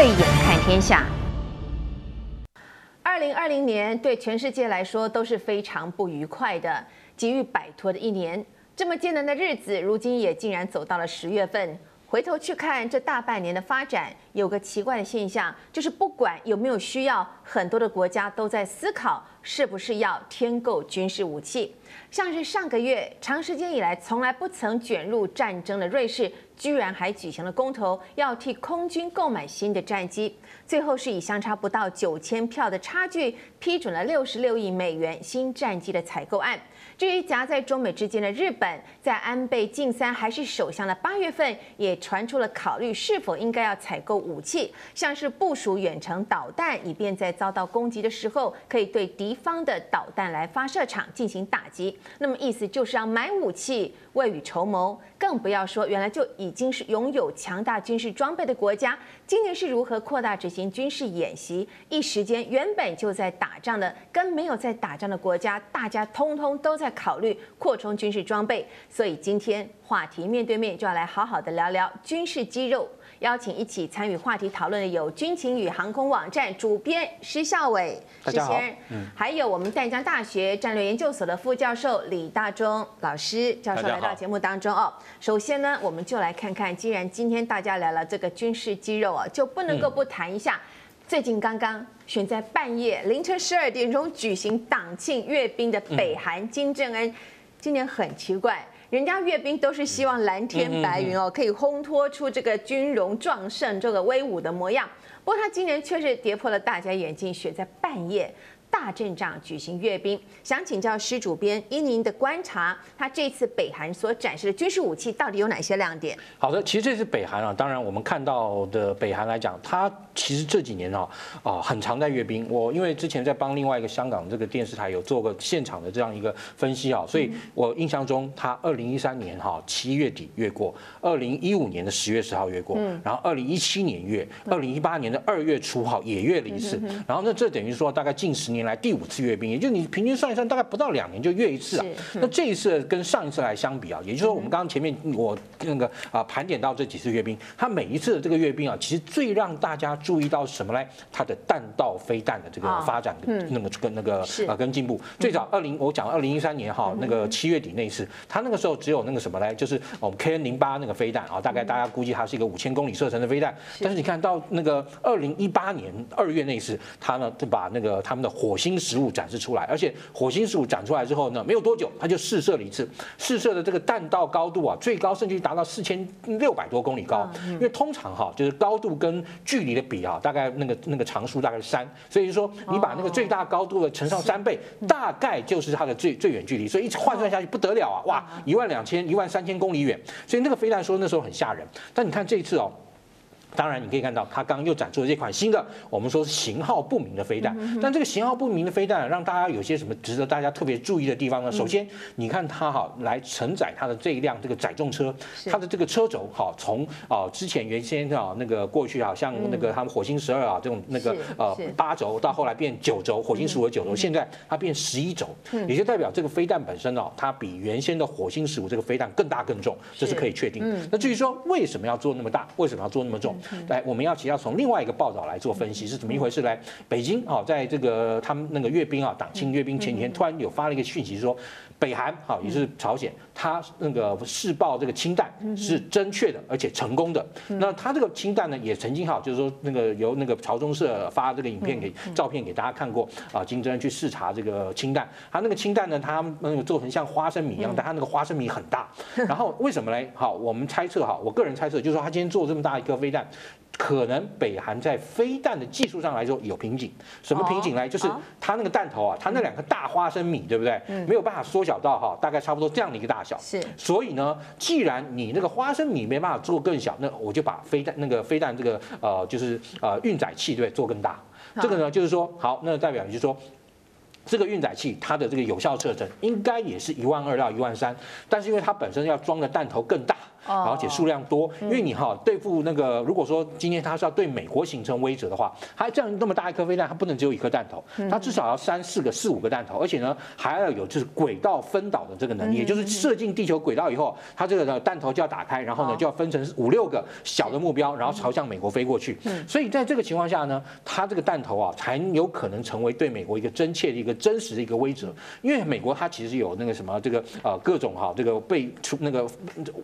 慧眼看天下。二零二零年对全世界来说都是非常不愉快的、急于摆脱的一年。这么艰难的日子，如今也竟然走到了十月份。回头去看这大半年的发展，有个奇怪的现象，就是不管有没有需要，很多的国家都在思考是不是要添购军事武器。像是上个月，长时间以来从来不曾卷入战争的瑞士，居然还举行了公投，要替空军购买新的战机。最后是以相差不到九千票的差距，批准了六十六亿美元新战机的采购案。至于夹在中美之间的日本，在安倍晋三还是首相的八月份，也传出了考虑是否应该要采购武器，像是部署远程导弹，以便在遭到攻击的时候，可以对敌方的导弹来发射场进行打击。那么意思就是要买武器，未雨绸缪。更不要说原来就已经是拥有强大军事装备的国家，今年是如何扩大执行军事演习？一时间原本就在打仗的，跟没有在打仗的国家，大家通通都在。考虑扩充军事装备，所以今天话题面对面就要来好好的聊聊军事肌肉。邀请一起参与话题讨论的有军情与航空网站主编施孝玮，大家好，嗯，还有我们淡江大学战略研究所的副教授李大中老师教授来到节目当中哦。首先呢，我们就来看看，既然今天大家聊了这个军事肌肉啊，就不能够不谈一下。嗯最近刚刚选在半夜凌晨十二点钟举行党庆阅兵的北韩金正恩，今年很奇怪，人家阅兵都是希望蓝天白云哦，可以烘托出这个军容壮盛、这个威武的模样。不过他今年却是跌破了大家眼镜，选在半夜。大阵仗举行阅兵，想请教施主编，依您的观察，他这次北韩所展示的军事武器到底有哪些亮点？好的，其实这次北韩啊，当然我们看到的北韩来讲，他其实这几年啊啊很常在阅兵。我因为之前在帮另外一个香港这个电视台有做过现场的这样一个分析啊，所以我印象中他二零一三年哈七月底阅过，二零一五年的十月十号阅过，然后二零一七年阅，二零一八年的二月初号也阅了一次，然后那这等于说大概近十年。来第五次阅兵，也就你平均算一算，大概不到两年就阅一次啊。那这一次跟上一次来相比啊，也就是说，我们刚刚前面我那个啊盘点到这几次阅兵，它每一次的这个阅兵啊，其实最让大家注意到什么呢？它的弹道飞弹的这个发展，那个跟那个啊跟进步。最早二零我讲二零一三年哈那个七月底那一次，它那个时候只有那个什么呢？就是我们 KN 零八那个飞弹啊，大概大家估计它是一个五千公里射程的飞弹。但是你看到那个二零一八年二月那一次，它呢就把那个他们的火星食物展示出来，而且火星食物展出来之后呢，没有多久，它就试射了一次，试射的这个弹道高度啊，最高甚至达到四千六百多公里高。因为通常哈，就是高度跟距离的比啊，大概那个那个常数大概是三，所以说你把那个最大高度的乘上三倍，大概就是它的最最远距离。所以一直换算下去不得了啊，哇，一万两千一万三千公里远。所以那个飞弹说那时候很吓人，但你看这一次哦。当然，你可以看到，它刚刚又展出了这款新的，我们说是型号不明的飞弹。但这个型号不明的飞弹，让大家有些什么值得大家特别注意的地方呢？首先，你看它哈，来承载它的这一辆这个载重车，它的这个车轴哈，从啊之前原先啊那个过去好像那个他们火星十二啊这种那个呃八轴，到后来变九轴，火星十五的九轴，现在它变十一轴，也就代表这个飞弹本身哦，它比原先的火星十五这个飞弹更大更重，这是可以确定。那至于说为什么要做那么大，为什么要做那么重？来，我们要其实要从另外一个报道来做分析，是怎么一回事？来，北京啊，在这个他们那个阅兵啊，党庆阅兵前几天，突然有发了一个讯息说，北韩啊，也是朝鲜，他那个试爆这个氢弹是正确的，而且成功的。那他这个氢弹呢，也曾经哈，就是说那个由那个朝中社发这个影片给照片给大家看过啊，金正恩去视察这个氢弹，他那个氢弹呢，他那个做成像花生米一样，但他那个花生米很大。然后为什么呢？好，我们猜测哈，我个人猜测就是说，他今天做这么大一颗飞弹。可能北韩在飞弹的技术上来说有瓶颈，什么瓶颈呢？就是它那个弹头啊，它那两个大花生米，对不对？没有办法缩小到哈，大概差不多这样的一个大小。是。所以呢，既然你那个花生米没办法做更小，那我就把飞弹那个飞弹这个呃，就是呃运载器对做更大。这个呢，就是说好，那代表就是说。这个运载器它的这个有效射程应该也是一万二到一万三，但是因为它本身要装的弹头更大，然后且数量多。因为你哈对付那个，如果说今天他是要对美国形成威慑的话，他这样那么大一颗飞弹，它不能只有一颗弹头，它至少要三四个、四五个弹头，而且呢还要有就是轨道分导的这个能力，也就是射进地球轨道以后，它这个呢弹头就要打开，然后呢就要分成五六个小的目标，然后朝向美国飞过去。所以在这个情况下呢，它这个弹头啊才有可能成为对美国一个真切的一个真实的一个威慑，因为美国它其实有那个什么这个呃各种哈这个被出那个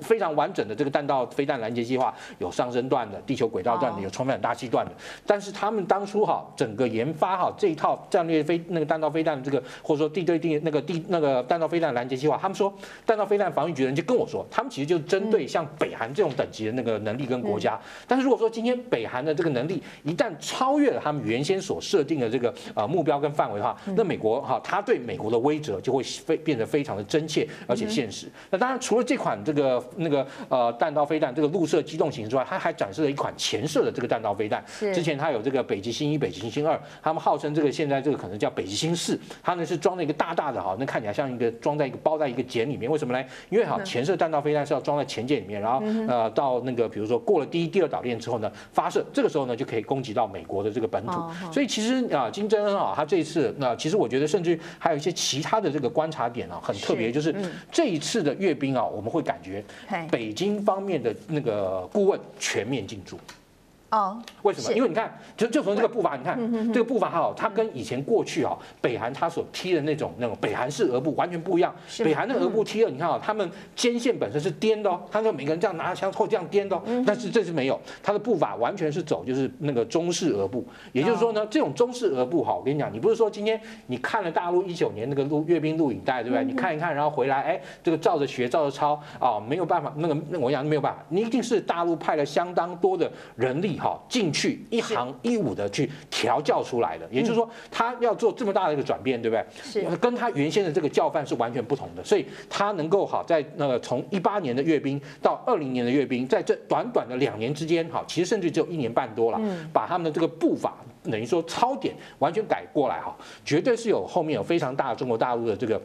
非常完整的这个弹道飞弹拦截计划，有上升段的、地球轨道段的、有充满大气段的，但是他们当初哈整个研发哈这一套战略飞那个弹道飞弹的这个或者说地对地那个地那个弹道飞弹拦截计划，他们说弹道飞弹防御局的人就跟我说，他们其实就针对像北韩这种等级的那个能力跟国家，但是如果说今天北韩的这个能力一旦超越了他们原先所设定的这个呃目标跟范围的话，那美国哈他对美国的威慑就会非变得非常的真切而且现实。那当然除了这款这个那个呃弹道飞弹这个陆射机动型之外，它还展示了一款潜射的这个弹道飞弹。之前它有这个北极星一、北极星二，他们号称这个现在这个可能叫北极星四，它呢是装了一个大大的哈，那看起来像一个装在一个包在一个茧里面。为什么呢？因为哈潜射弹道飞弹是要装在潜舰里面，然后呃到那个比如说过了第一、第二岛链之后呢发射，这个时候呢就可以攻击到美国的这个本土。所以其实啊金正恩啊他这一次那其实我觉得甚至还有一些其他的这个观察点啊很特别，就是这一次的阅兵啊我们会感觉北北京方面的那个顾问全面进驻。哦，为什么？因为你看，就就从这个步伐，你看这个步伐哈，它跟以前过去啊，北韩他所踢的那种那种北韩式俄步完全不一样。北韩那个俄步踢了，你看啊，他们肩线本身是颠的哦，他说每个人这样拿着枪后这样颠的，但是这是没有，他的步伐完全是走就是那个中式俄步。也就是说呢，这种中式俄步哈，我跟你讲，你不是说今天你看了大陆一九年那个录阅兵录影带，对不对？你看一看，然后回来，哎，这个照着学，照着抄啊，没有办法，那个那我讲没有办法，你一定是大陆派了相当多的人力。好，进去一行一舞的去调教出来的，也就是说，他要做这么大的一个转变，对不对？是跟他原先的这个教范是完全不同的，所以他能够好在那个从一八年的阅兵到二零年的阅兵，在这短短的两年之间，哈，其实甚至只有一年半多了，把他们的这个步伐等于说操点完全改过来，哈，绝对是有后面有非常大的中国大陆的这个。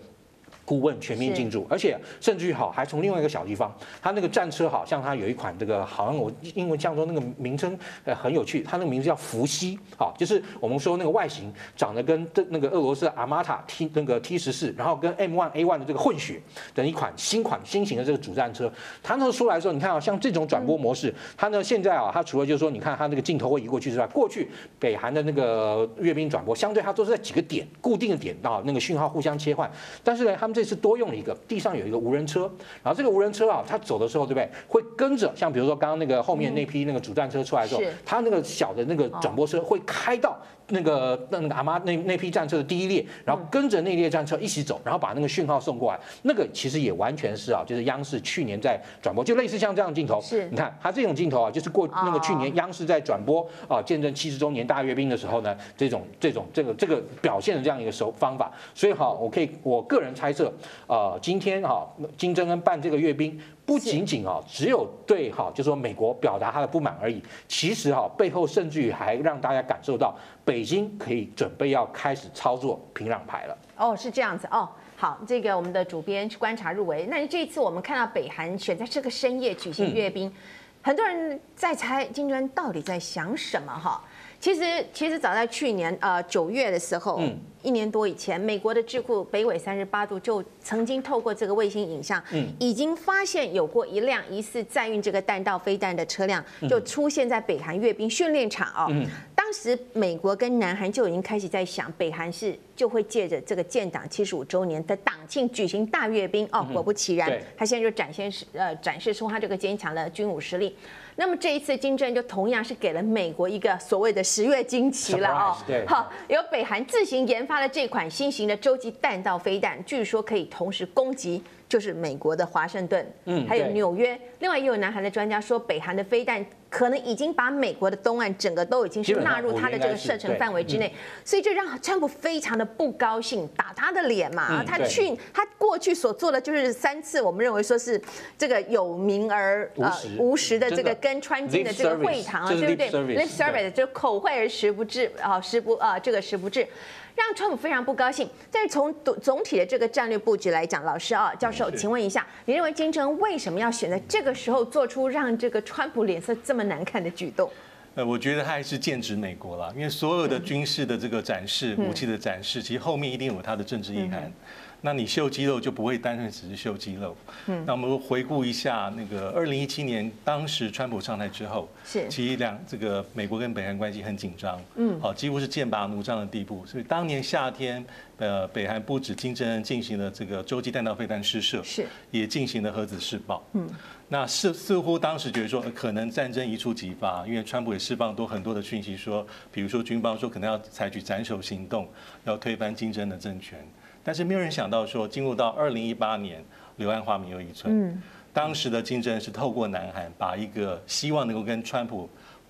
顾问全面进驻，而且甚至于好，还从另外一个小地方，他那个战车好像他有一款这个，好像我英文叫做那个名称呃很有趣，他那个名字叫伏羲，好，就是我们说那个外形长得跟这那个俄罗斯阿玛塔 T 那个 T 十四，然后跟 M one A one 的这个混血的一款新款新型的这个主战车，它那时候出来的时候，你看啊，像这种转播模式，它呢现在啊，它除了就是说，你看它那个镜头会移过去之外，过去北韩的那个阅兵转播，相对它都是在几个点固定的点啊，那个讯号互相切换，但是呢，他们这这次多用了一个，地上有一个无人车，然后这个无人车啊，它走的时候，对不对？会跟着，像比如说刚刚那个后面那批那个主战车出来的时候，它那个小的那个转播车会开到。那个那个阿妈那那批战车的第一列，然后跟着那列战车一起走，然后把那个讯号送过来。那个其实也完全是啊，就是央视去年在转播，就类似像这样的镜头。是，你看它这种镜头啊，就是过那个去年央视在转播啊，见证七十周年大阅兵的时候呢，这种这种这个这个表现的这样一个手方法。所以哈，我可以我个人猜测，呃，今天哈金正恩办这个阅兵。不仅仅啊，只有对哈，就是说美国表达他的不满而已。其实哈，背后甚至于还让大家感受到，北京可以准备要开始操作平壤牌了。哦，是这样子哦。好，这个我们的主编观察入围。那这一次我们看到北韩选在这个深夜举行阅兵，嗯、很多人在猜金砖到底在想什么哈。其实，其实早在去年呃九月的时候。嗯一年多以前，美国的智库北纬三十八度就曾经透过这个卫星影像，已经发现有过一辆疑似载运这个弹道飞弹的车辆，就出现在北韩阅兵训练场哦。当时美国跟南韩就已经开始在想，北韩是就会借着这个建党七十五周年的党庆举行大阅兵哦。果不其然，他现在就展现呃展示出他这个坚强的军武实力。那么这一次金正恩就同样是给了美国一个所谓的十月惊奇了哦。好，由北韩自行研发。发了这款新型的洲际弹道飞弹，据说可以同时攻击，就是美国的华盛顿，嗯，还有纽约。另外，也有南韩的专家说，北韩的飞弹可能已经把美国的东岸整个都已经是纳入他的这个射程范围之内，所以就让川普非常的不高兴，打他的脸嘛。他去他过去所做的就是三次，我们认为说是这个有名而呃无实的这个跟川金的这个会谈啊，对不对？Lip service 就口惠而实不至啊，实不啊，这个实不至。让川普非常不高兴，但是从总总体的这个战略布局来讲，老师啊，教授，请问一下，你认为金正恩为什么要选在这个时候做出让这个川普脸色这么难看的举动？呃，我觉得他还是剑指美国了，因为所有的军事的这个展示、武器的展示，其实后面一定有他的政治意涵。那你秀肌肉就不会单纯只是秀肌肉。嗯，那我们回顾一下那个二零一七年，当时川普上台之后，是其实两这个美国跟北韩关系很紧张，嗯，好，几乎是剑拔弩张的地步。所以当年夏天，呃，北韩不止金正恩进行了这个洲际弹道飞弹试射，是也进行了核子试爆。嗯，那似似乎当时觉得说可能战争一触即发，因为川普也释放多很多的讯息说，比如说军方说可能要采取斩首行动，要推翻金正恩的政权。但是没有人想到说，进入到二零一八年，柳暗花明又一村。嗯，当时的金正恩是透过南韩，把一个希望能够跟川普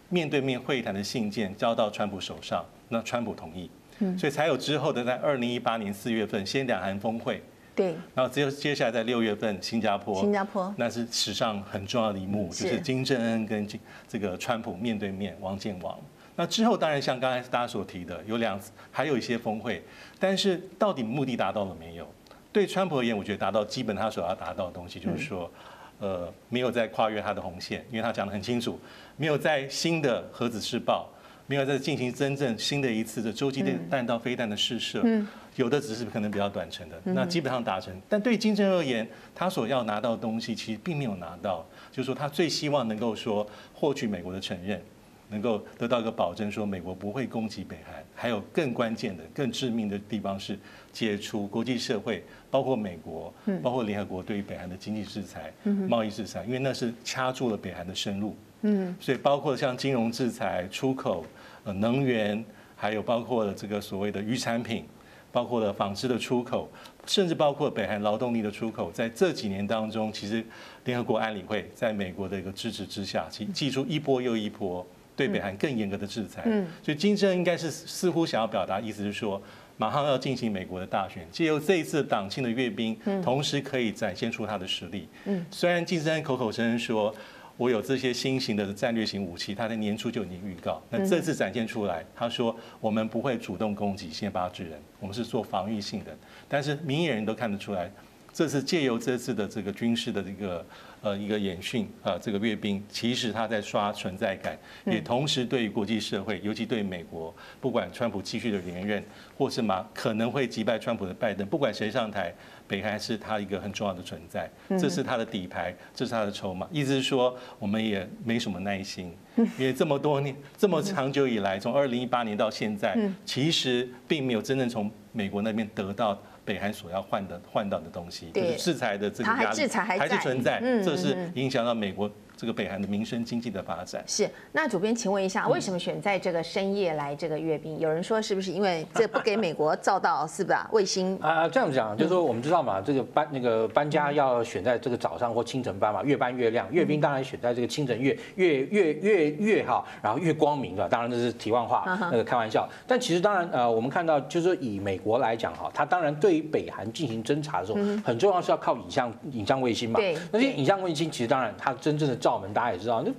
面对面会谈的信件交到川普手上，那川普同意，嗯，所以才有之后的在二零一八年四月份，先两韩峰会，对，然后只有接下来在六月份新加坡，新加坡，那是史上很重要的一幕，就是金正恩跟这个川普面对面王建王。那之后当然像刚才大家所提的，有两次，还有一些峰会，但是到底目的达到了没有？对川普而言，我觉得达到基本他所要达到的东西，就是说，呃，没有在跨越他的红线，因为他讲得很清楚，没有在新的核子试爆，没有在进行真正新的一次的洲际弹弹道飞弹的试射，有的只是可能比较短程的，那基本上达成。但对金正恩而言，他所要拿到的东西其实并没有拿到，就是说他最希望能够说获取美国的承认。能够得到一个保证，说美国不会攻击北韩，还有更关键的、更致命的地方是解除国际社会，包括美国、包括联合国对于北韩的经济制裁、贸易制裁，因为那是掐住了北韩的生路。嗯，所以包括像金融制裁、出口、呃能源，还有包括了这个所谓的渔产品，包括了纺织的出口，甚至包括北韩劳动力的出口，在这几年当中，其实联合国安理会在美国的一个支持之下，其祭出一波又一波。对北韩更严格的制裁，嗯。所以金正恩应该是似乎想要表达意思是说，马上要进行美国的大选，借由这一次党庆的阅兵，同时可以展现出他的实力。嗯。虽然金正恩口口声声说我有这些新型的战略型武器，他在年初就已经预告，那这次展现出来，他说我们不会主动攻击，先发制人，我们是做防御性的。但是明眼人都看得出来，这次借由这次的这个军事的这个。呃，一个演训啊，这个阅兵，其实他在刷存在感，也同时对于国际社会，尤其对美国，不管川普继续的连任，或是马可能会击败川普的拜登，不管谁上台，北韩是他一个很重要的存在，这是他的底牌，这是他的筹码。意思是说，我们也没什么耐心，因为这么多年，这么长久以来，从二零一八年到现在，其实并没有真正从美国那边得到。北韩所要换的换到的东西，就是制裁的这个压力还是存在，这是影响到美国。这个北韩的民生经济的发展是。那主编，请问一下，为什么选在这个深夜来这个阅兵？有人说是不是因为这不给美国照到，是吧？卫星啊，这样讲就是说，我们知道嘛，这个搬那个搬家要选在这个早上或清晨搬嘛，越搬越亮。阅兵当然选在这个清晨越越越越越哈，然后越光明的。当然这是题外话，那个开玩笑。但其实当然呃，我们看到就是说以美国来讲哈，它当然对于北韩进行侦查的时候，很重要是要靠影像影像卫星嘛。对。那些影像卫星其实当然它真正的照。我们大家也知道，那。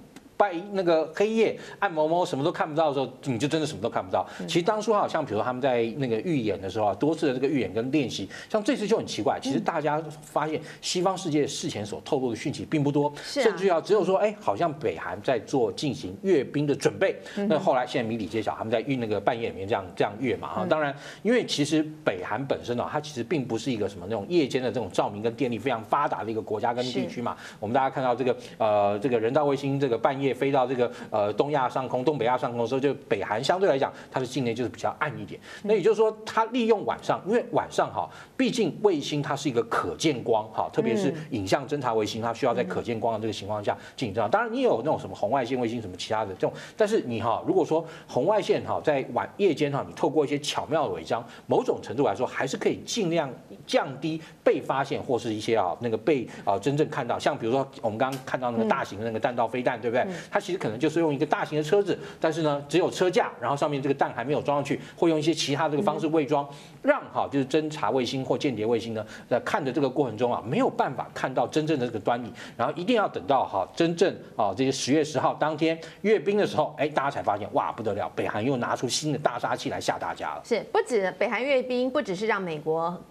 在那个黑夜暗蒙蒙什么都看不到的时候，你就真的什么都看不到。其实当初好像比如说他们在那个预演的时候啊，多次的这个预演跟练习，像这次就很奇怪。其实大家发现西方世界事前所透露的讯息并不多，甚至要只有说，哎，好像北韩在做进行阅兵的准备。那后来现在谜底揭晓，他们在运那个半夜里面这样这样阅嘛啊。当然，因为其实北韩本身呢，它其实并不是一个什么那种夜间的这种照明跟电力非常发达的一个国家跟地区嘛。我们大家看到这个呃这个人造卫星这个半夜。飞到这个呃东亚上空、东北亚上空的时候，就北韩相对来讲，它的境内就是比较暗一点。那也就是说，它利用晚上，因为晚上哈，毕竟卫星它是一个可见光哈，特别是影像侦察卫星，它需要在可见光的这个情况下进行。当然，你有那种什么红外线卫星什么其他的这种，但是你哈，如果说红外线哈在晚夜间哈，你透过一些巧妙的伪装，某种程度来说，还是可以尽量降低被发现或是一些啊那个被啊真正看到，像比如说我们刚刚看到那个大型的那个弹道飞弹，对不对？它其实可能就是用一个大型的车子，但是呢只有车架，然后上面这个弹还没有装上去，会用一些其他这个方式伪装，让哈就是侦察卫星或间谍卫星呢在看的这个过程中啊没有办法看到真正的这个端倪，然后一定要等到哈真正啊这些十月十号当天阅兵的时候，哎大家才发现哇不得了，北韩又拿出新的大杀器来吓大家了。是不止北韩阅兵，不只是让美国。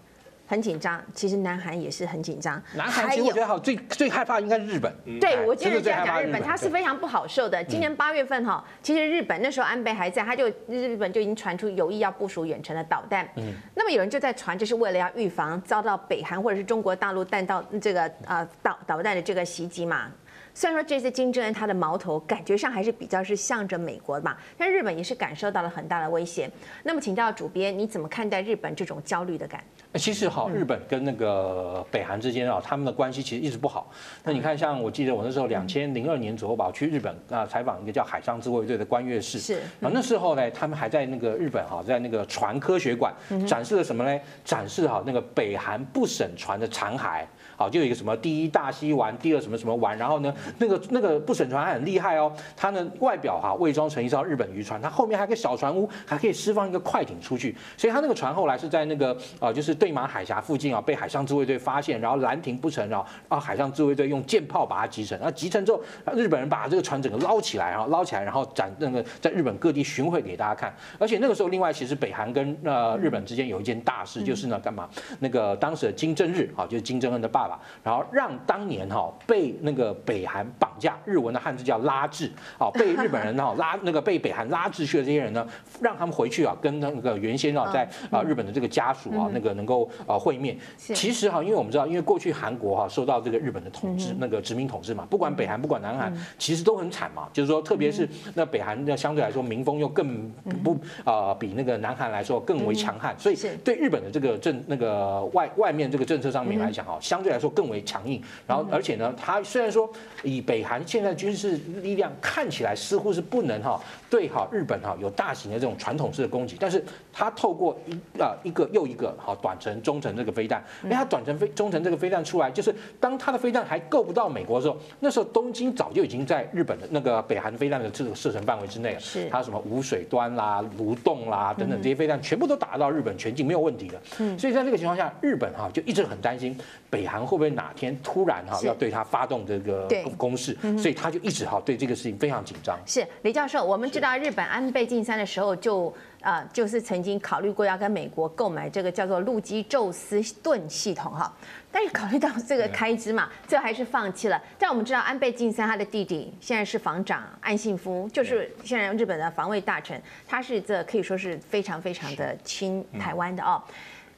很紧张，其实南韩也是很紧张。南韩其实我觉得好，最最害怕应该是日本。对，我接着这样讲，日本它是非常不好受的。今年八月份哈，其实日本那时候安倍还在，他就日本就已经传出有意要部署远程的导弹。嗯。那么有人就在传，就是为了要预防遭到北韩或者是中国大陆弹道这个呃导导弹的这个袭击嘛。虽然说这次金正恩他的矛头感觉上还是比较是向着美国的嘛，但日本也是感受到了很大的威胁。那么请教主编，你怎么看待日本这种焦虑的感？其实哈，日本跟那个北韩之间啊，他们的关系其实一直不好。那你看，像我记得我那时候两千零二年左右吧，我去日本啊采访一个叫海上自卫队的关越士。是。啊，那时候呢，他们还在那个日本哈，在那个船科学馆展示了什么呢？展示哈那个北韩不审船的残骸。好，就有一个什么第一大西丸，第二什么什么丸，然后呢，那个那个不审船还很厉害哦，它呢外表哈伪装成一艘日本渔船，它后面还有个小船坞，还可以释放一个快艇出去，所以它那个船后来是在那个啊，就是对马海峡附近啊，被海上自卫队发现，然后拦停不成，然后啊海上自卫队用舰炮把它击沉，那击沉之后，日本人把这个船整个捞起来，然后捞起来，然后展那个在日本各地巡回给大家看，而且那个时候另外其实北韩跟呃日本之间有一件大事，就是呢干嘛？那个当时的金正日啊，就是金正恩的爸爸，然后让当年哈被那个北韩绑架，日文的汉字叫拉致，啊，被日本人哈 拉那个被北韩拉致去的这些人呢，让他们回去啊，跟那个原先啊在啊日本的这个家属啊那个能够啊会面。其实哈，因为我们知道，因为过去韩国哈受到这个日本的统治，那个殖民统治嘛，不管北韩不管南韩，其实都很惨嘛。就是说，特别是那北韩那相对来说民风又更不啊比那个南韩来说更为强悍，所以对日本的这个政那个外外面这个政策上面来讲哈，相对来说更为强硬。然后，而且呢，他虽然说以北韩现在军事力量看起来似乎是不能哈对哈日本哈有大型的这种传统式的攻击，但是他透过一啊一个又一个哈短程、中程这个飞弹，因为他短程飞、中程这个飞弹出来，就是当他的飞弹还够不到美国的时候，那时候东京早就已经在日本的那个北韩飞弹的这个射程范围之内了。是，他什么无水端啦、蠕动啦等等这些飞弹全部都打到日本全境没有问题的。嗯，所以在这个情况下，日本哈就一直很担心北韩会不会哪天突然哈要对他发动这个攻势，所以他就一直哈对这个事情非常紧张。是李教授，我们知道日本安倍晋三的时候就啊就是曾经考虑过要跟美国购买这个叫做陆基宙斯盾系统哈，但是考虑到这个开支嘛，最后还是放弃了。但我们知道安倍晋三他的弟弟现在是防长岸信夫，就是现在日本的防卫大臣，他是这可以说是非常非常的亲台湾的哦，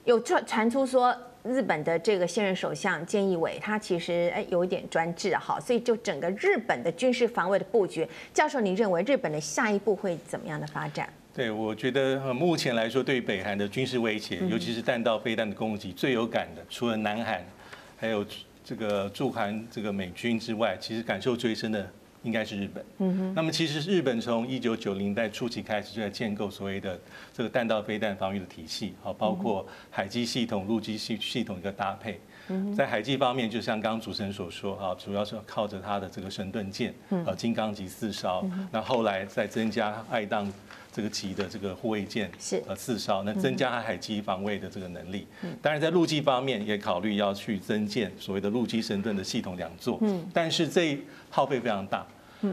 有传传出说。日本的这个现任首相菅义伟，他其实哎有一点专制哈，所以就整个日本的军事防卫的布局，教授，您认为日本的下一步会怎么样的发展？对，我觉得目前来说，对于北韩的军事威胁，尤其是弹道飞弹的攻击，最有感的，除了南韩，还有这个驻韩这个美军之外，其实感受最深的。应该是日本。嗯哼。那么其实日本从一九九零代初期开始就在建构所谓的这个弹道飞弹防御的体系，好，包括海基系统、陆基系系统一个搭配。在海基方面，就像刚刚主持人所说，啊，主要是靠着它的这个神盾舰，呃，金刚级四艘。那后来再增加爱宕这个级的这个护卫舰，是呃四艘，那增加它海基防卫的这个能力。当然在陆基方面也考虑要去增建所谓的陆基神盾的系统两座。嗯。但是这耗费非常大。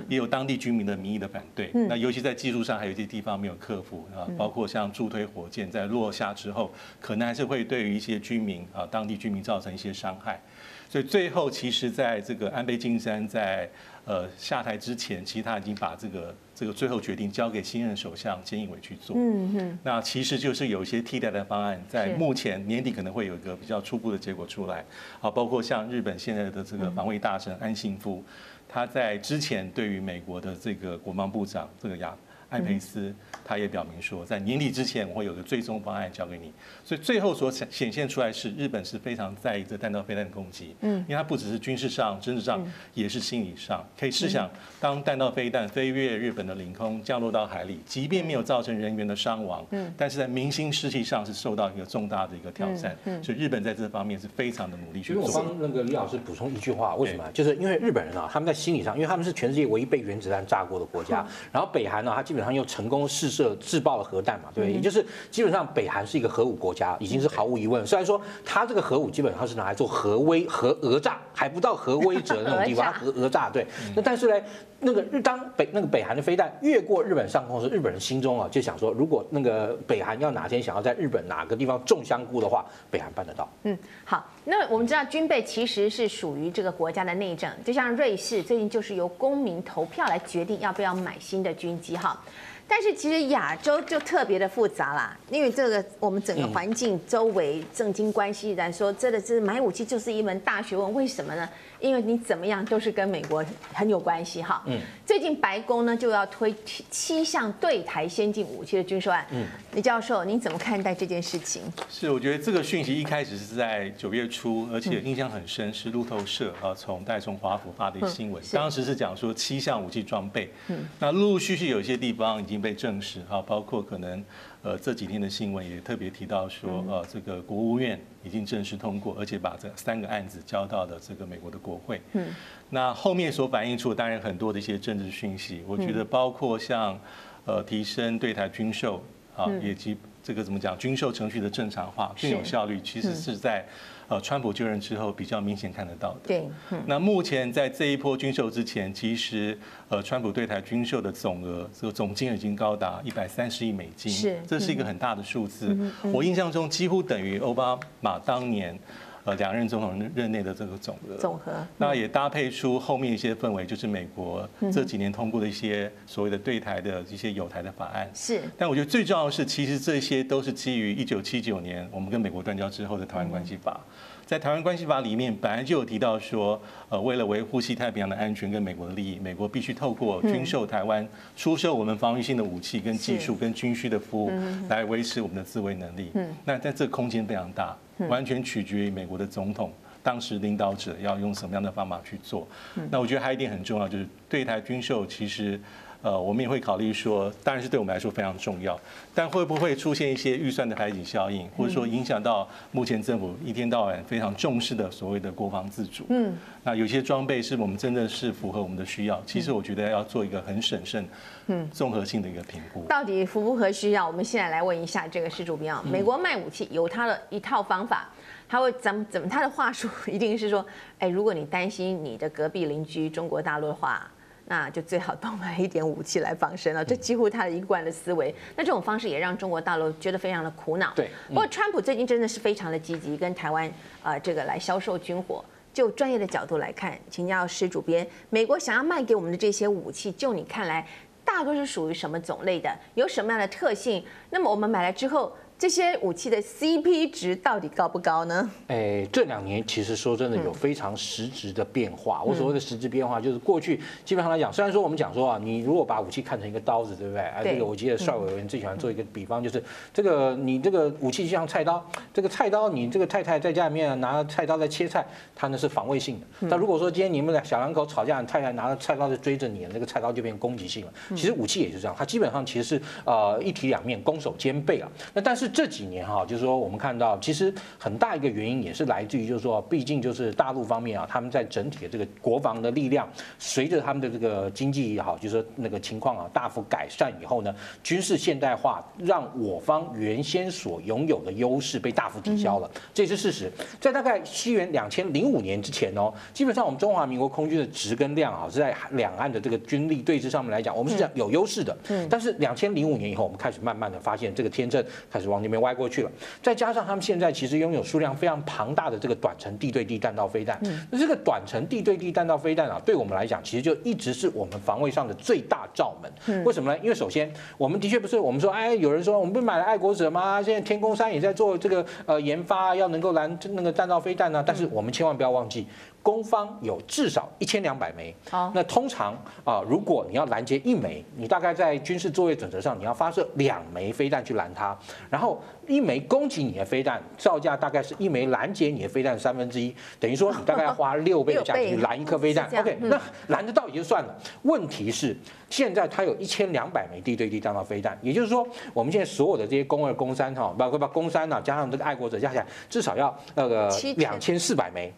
也有当地居民的民意的反对，那尤其在技术上还有一些地方没有克服啊，包括像助推火箭在落下之后，可能还是会对于一些居民啊，当地居民造成一些伤害。所以最后，其实在这个安倍晋三在呃下台之前，其实他已经把这个这个最后决定交给新任首相菅义伟去做。嗯哼。那其实就是有一些替代的方案，在目前年底可能会有一个比较初步的结果出来。啊，包括像日本现在的这个防卫大臣安信夫。他在之前对于美国的这个国防部长这个亚艾培斯他也表明说，在年底之前我会有个最终方案交给你。所以最后所显显现出来是日本是非常在意这弹道飞弹的攻击，嗯，因为它不只是军事上、政治上，也是心理上。可以试想，当弹道飞弹飞越日本的领空，降落到海里，即便没有造成人员的伤亡，嗯，但是在民心士气上是受到一个重大的一个挑战。嗯，所以日本在这方面是非常的努力去做。我帮那个李老师补充一句话，为什么？就是因为日本人啊，他们在心理上，因为他们是全世界唯一被原子弹炸过的国家，然后北韩呢，它基本上又成功试射自爆了核弹嘛，对，也就是基本上北韩是一个核武国家，已经是毫无。疑问，虽然说它这个核武基本上是拿来做核威、核讹诈，还不到核威慑那种地方，核讹诈对。那但是呢，那个日当北那个北韩的飞弹越过日本上空时，日本人心中啊就想说，如果那个北韩要哪天想要在日本哪个地方种香菇的话，北韩办得到。嗯，好，那我们知道军备其实是属于这个国家的内政，就像瑞士最近就是由公民投票来决定要不要买新的军机哈。但是其实亚洲就特别的复杂啦，因为这个我们整个环境周围政经关系来说，真的是买武器就是一门大学问。为什么呢？因为你怎么样都是跟美国很有关系哈。嗯。最近白宫呢就要推七项对台先进武器的军售案。嗯。李教授，您怎么看待这件事情？是，我觉得这个讯息一开始是在九月初，而且印象很深，是路透社啊从戴从华府发的新闻，当时是讲说七项武器装备。嗯。那陆陆续续有一些地方已经被证实哈，包括可能。呃，这几天的新闻也特别提到说，呃，这个国务院已经正式通过，而且把这三个案子交到了这个美国的国会。嗯，那后面所反映出当然很多的一些政治讯息，我觉得包括像呃提升对台军售啊，以及这个怎么讲军售程序的正常化更有效率，其实是在。呃，川普就任之后比较明显看得到的。对，那目前在这一波军售之前，其实呃，川普对台军售的总额，这个总金额已经高达一百三十亿美金，是，这是一个很大的数字。我印象中几乎等于奥巴马当年呃两任总统任内的这个总额。总和。那也搭配出后面一些氛围，就是美国这几年通过的一些所谓的对台的一些有台的法案。是。但我觉得最重要的是，其实这些都是基于一九七九年我们跟美国断交之后的台湾关系法。在台湾关系法里面，本来就有提到说，呃，为了维护西太平洋的安全跟美国的利益，美国必须透过军售台湾，出售我们防御性的武器跟技术跟军需的服务，来维持我们的自卫能力。嗯那在这个空间非常大，完全取决于美国的总统当时领导者要用什么样的方法去做。那我觉得还有一点很重要，就是对台军售其实。呃，我们也会考虑说，当然是对我们来说非常重要，但会不会出现一些预算的排挤效应，或者说影响到目前政府一天到晚非常重视的所谓的国防自主？嗯，那有些装备是我们真的是符合我们的需要，其实我觉得要做一个很审慎、嗯，综合性的一个评估。到底符不符合需要？我们现在来问一下这个施主编啊，美国卖武器有他的一套方法，他会怎么怎么他的话术 一定是说，哎，如果你担心你的隔壁邻居中国大陆的话。那就最好多买一点武器来防身了，这几乎他的一贯的思维。那这种方式也让中国大陆觉得非常的苦恼。对，不过川普最近真的是非常的积极，跟台湾啊这个来销售军火。就专业的角度来看，请教施主编，美国想要卖给我们的这些武器，就你看来，大多是属于什么种类的？有什么样的特性？那么我们买来之后。这些武器的 CP 值到底高不高呢？哎，这两年其实说真的有非常实质的变化。我所谓的实质变化，就是过去基本上来讲，虽然说我们讲说啊，你如果把武器看成一个刀子，对不对？哎，这个我记得帅委员最喜欢做一个比方，就是这个你这个武器就像菜刀，这个菜刀你这个太太在家里面拿菜刀在切菜，它呢是防卫性的。但如果说今天你们俩小两口吵架，你太太拿着菜刀在追着你，那个菜刀就变攻击性了。其实武器也是这样，它基本上其实是呃一体两面，攻守兼备啊。那但是。这几年哈，就是说我们看到，其实很大一个原因也是来自于，就是说，毕竟就是大陆方面啊，他们在整体的这个国防的力量，随着他们的这个经济也好，就是说那个情况啊大幅改善以后呢，军事现代化让我方原先所拥有的优势被大幅抵消了，这是事实。在大概西元两千零五年之前哦，基本上我们中华民国空军的值跟量啊是在两岸的这个军力对峙上面来讲，我们是讲有优势的。嗯。但是两千零五年以后，我们开始慢慢的发现这个天秤开始往。里面歪过去了，再加上他们现在其实拥有数量非常庞大的这个短程地对地弹道飞弹，那这个短程地对地弹道飞弹啊，对我们来讲，其实就一直是我们防卫上的最大罩门。为什么呢？因为首先，我们的确不是我们说，哎，有人说我们不是买了爱国者吗？现在天宫山也在做这个呃研发，要能够拦那个弹道飞弹呢。但是我们千万不要忘记。攻方有至少一千两百枚。好，那通常啊，如果你要拦截一枚，你大概在军事作业准则上，你要发射两枚飞弹去拦它，然后一枚攻击你的飞弹造价大概是一枚拦截你的飞弹三分之一，等于说你大概要花六倍的价钱去拦一颗飞弹。OK，那拦得到也就算了，问题是现在它有一千两百枚地对地弹道飞弹，也就是说我们现在所有的这些攻二、攻三哈，包括把攻三呢加上这个爱国者加起来至少要那个两千四百枚。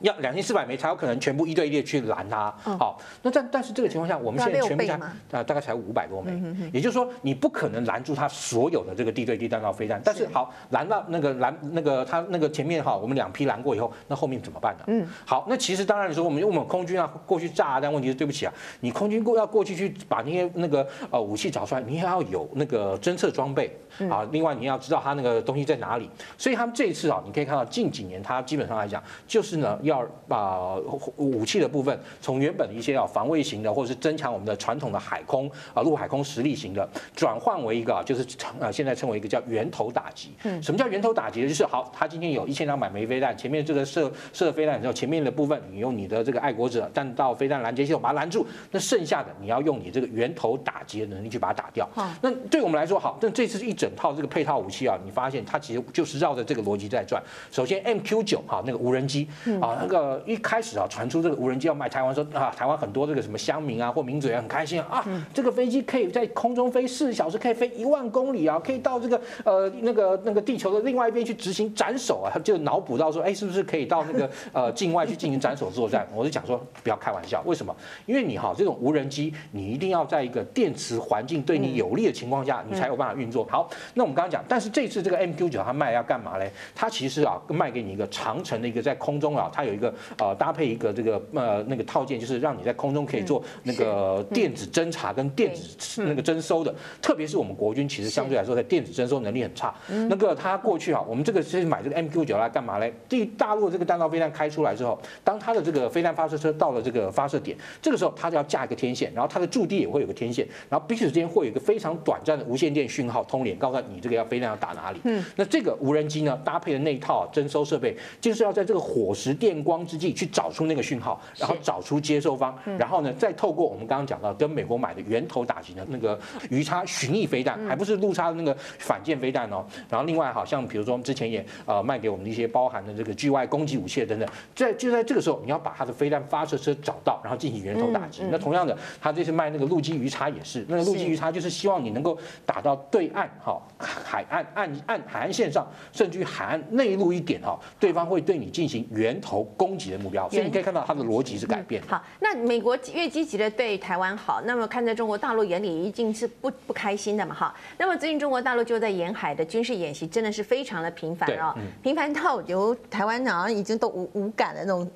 要两千四百枚才有可能全部一对一的去拦它。好，那但但是这个情况下，我们现在全部才啊大概才五百多枚，也就是说你不可能拦住它所有的这个地对地弹道飞弹。但是好，拦到那个拦那个它那个前面哈，我们两批拦过以后，那后面怎么办呢？嗯，好，那其实当然你说我们用我们空军啊过去炸，但问题是对不起啊，你空军过要过去去把那些那个呃武器找出来，你也要有那个侦测装备啊，另外你要知道它那个东西在哪里。所以他们这一次啊，你可以看到近几年它基本上来讲就是呢。要把武器的部分从原本的一些啊防卫型的，或者是增强我们的传统的海空啊陆海空实力型的，转换为一个就是呃现在称为一个叫源头打击。嗯，什么叫源头打击呢？就是好，他今天有一千两百枚飞弹，前面这个射射飞弹之后，前面的部分你用你的这个爱国者弹道飞弹拦截系统把它拦住，那剩下的你要用你这个源头打击的能力去把它打掉。好，那对我们来说好，但这次一整套这个配套武器啊，你发现它其实就是绕着这个逻辑在转。首先 MQ 九哈那个无人机啊那个。一开始啊，传出这个无人机要卖台湾，说啊，台湾很多这个什么乡民啊或民嘴啊很开心啊，这个飞机可以在空中飞四小时，可以飞一万公里啊，可以到这个呃那个那个地球的另外一边去执行斩首啊，他就脑补到说，哎，是不是可以到那个呃境外去进行斩首作战？我就讲说不要开玩笑，为什么？因为你哈这种无人机，你一定要在一个电磁环境对你有利的情况下，你才有办法运作。好，那我们刚刚讲，但是这次这个 MQ 九它卖要干嘛嘞？它其实啊卖给你一个长程的一个在空中啊，它有一个。呃，搭配一个这个呃那个套件，就是让你在空中可以做那个电子侦察跟电子那个征收的。特别是我们国军其实相对来说在电子征收能力很差。那个他过去啊，我们这个是买这个 MQ 九来干嘛嘞？对大陆这个弹道飞弹开出来之后，当它的这个飞弹发射车到了这个发射点，这个时候它就要架一个天线，然后它的驻地也会有个天线，然后彼此之间会有一个非常短暂的无线电讯号通联，告诉你这个要飞弹要打哪里。嗯，那这个无人机呢，搭配的那一套征收设备，就是要在这个火石电光之际去找出那个讯号，然后找出接收方，然后呢，再透过我们刚刚讲到跟美国买的源头打击的那个鱼叉巡弋飞弹，还不是陆叉的那个反舰飞弹哦。然后另外好像比如说我们之前也呃卖给我们的一些包含的这个 G Y 攻击武器等等，在就在这个时候，你要把它的飞弹发射车找到，然后进行源头打击。那同样的，他这次卖那个陆基鱼叉也是，那个陆基鱼叉就是希望你能够打到对岸哈海岸岸岸海岸线上，甚至于海岸内陆一点哈，对方会对你进行源头攻击的目标。所以你可以看到它的逻辑是改变。好，那美国越积极的对台湾好，那么看在中国大陆眼里一定是不不开心的嘛？哈，那么最近中国大陆就在沿海的军事演习，真的是非常的频繁啊，频繁到由台湾好像已经都无无感的那种、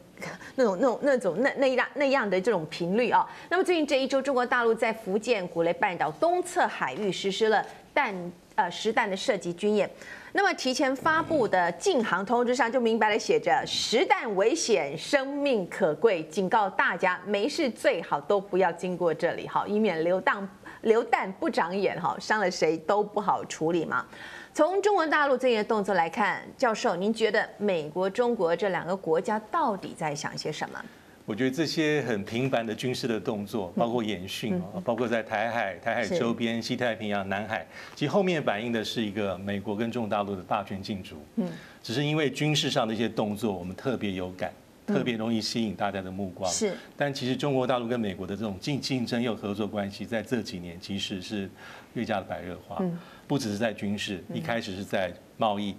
那种、那种、那种、那那样那样的这种频率啊。那么最近这一周，中国大陆在福建古雷半岛东侧海域实施了弹呃实弹的射击军演。那么提前发布的禁航通知上就明白了写着“实弹危险，生命可贵”，警告大家没事最好都不要经过这里，好，以免流弹 流弹不长眼，哈，伤了谁都不好处理嘛。从中国大陆这些动作来看，教授，您觉得美国、中国这两个国家到底在想些什么？我觉得这些很频繁的军事的动作，包括演训啊，包括在台海、台海周边、西太平洋、南海，其实后面反映的是一个美国跟中国大陆的霸权竞逐。嗯，只是因为军事上的一些动作，我们特别有感，特别容易吸引大家的目光。是，但其实中国大陆跟美国的这种竞竞争又合作关系，在这几年其实是越加的白热化。不只是在军事，一开始是在贸易、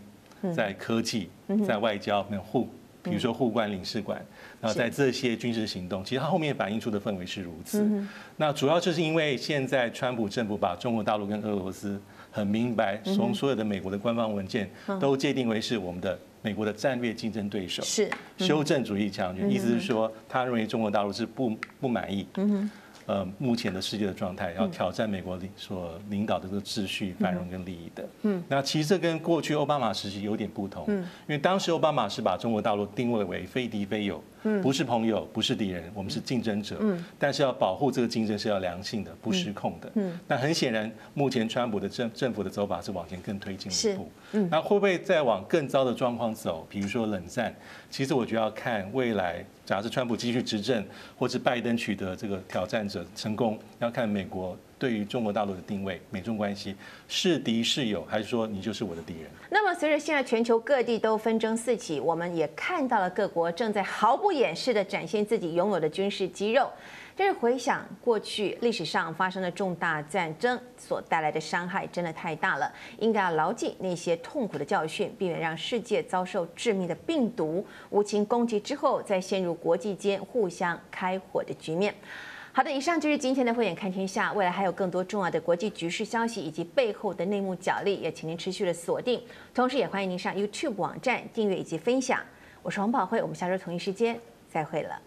在科技、在外交，没有互。比如说互关领事馆，然后在这些军事行动，其实它后面反映出的氛围是如此。那主要就是因为现在川普政府把中国大陆跟俄罗斯很明白，从所有的美国的官方文件都界定为是我们的美国的战略竞争对手，是。修正主义强权，意思是说他认为中国大陆是不不满意。呃目前的世界的状态，要挑战美国领所领导的这个秩序、繁荣跟利益的。嗯，那其实这跟过去奥巴马时期有点不同。嗯，因为当时奥巴马是把中国大陆定位为非敌非友。不是朋友，不是敌人，我们是竞争者。嗯，但是要保护这个竞争是要良性的，不失控的。嗯，那很显然，目前川普的政政府的走法是往前更推进一步。嗯，那会不会再往更糟的状况走？比如说冷战？其实我觉得要看未来，假设川普继续执政，或是拜登取得这个挑战者成功，要看美国。对于中国大陆的定位，美中关系是敌是友，还是说你就是我的敌人？那么，随着现在全球各地都纷争四起，我们也看到了各国正在毫不掩饰的展现自己拥有的军事肌肉。但是回想过去历史上发生的重大战争所带来的伤害，真的太大了，应该要牢记那些痛苦的教训，避免让世界遭受致命的病毒无情攻击之后，再陷入国际间互相开火的局面。好的，以上就是今天的慧眼看天下。未来还有更多重要的国际局势消息以及背后的内幕角力，也请您持续的锁定。同时，也欢迎您上 YouTube 网站订阅以及分享。我是王宝慧，我们下周同一时间再会了。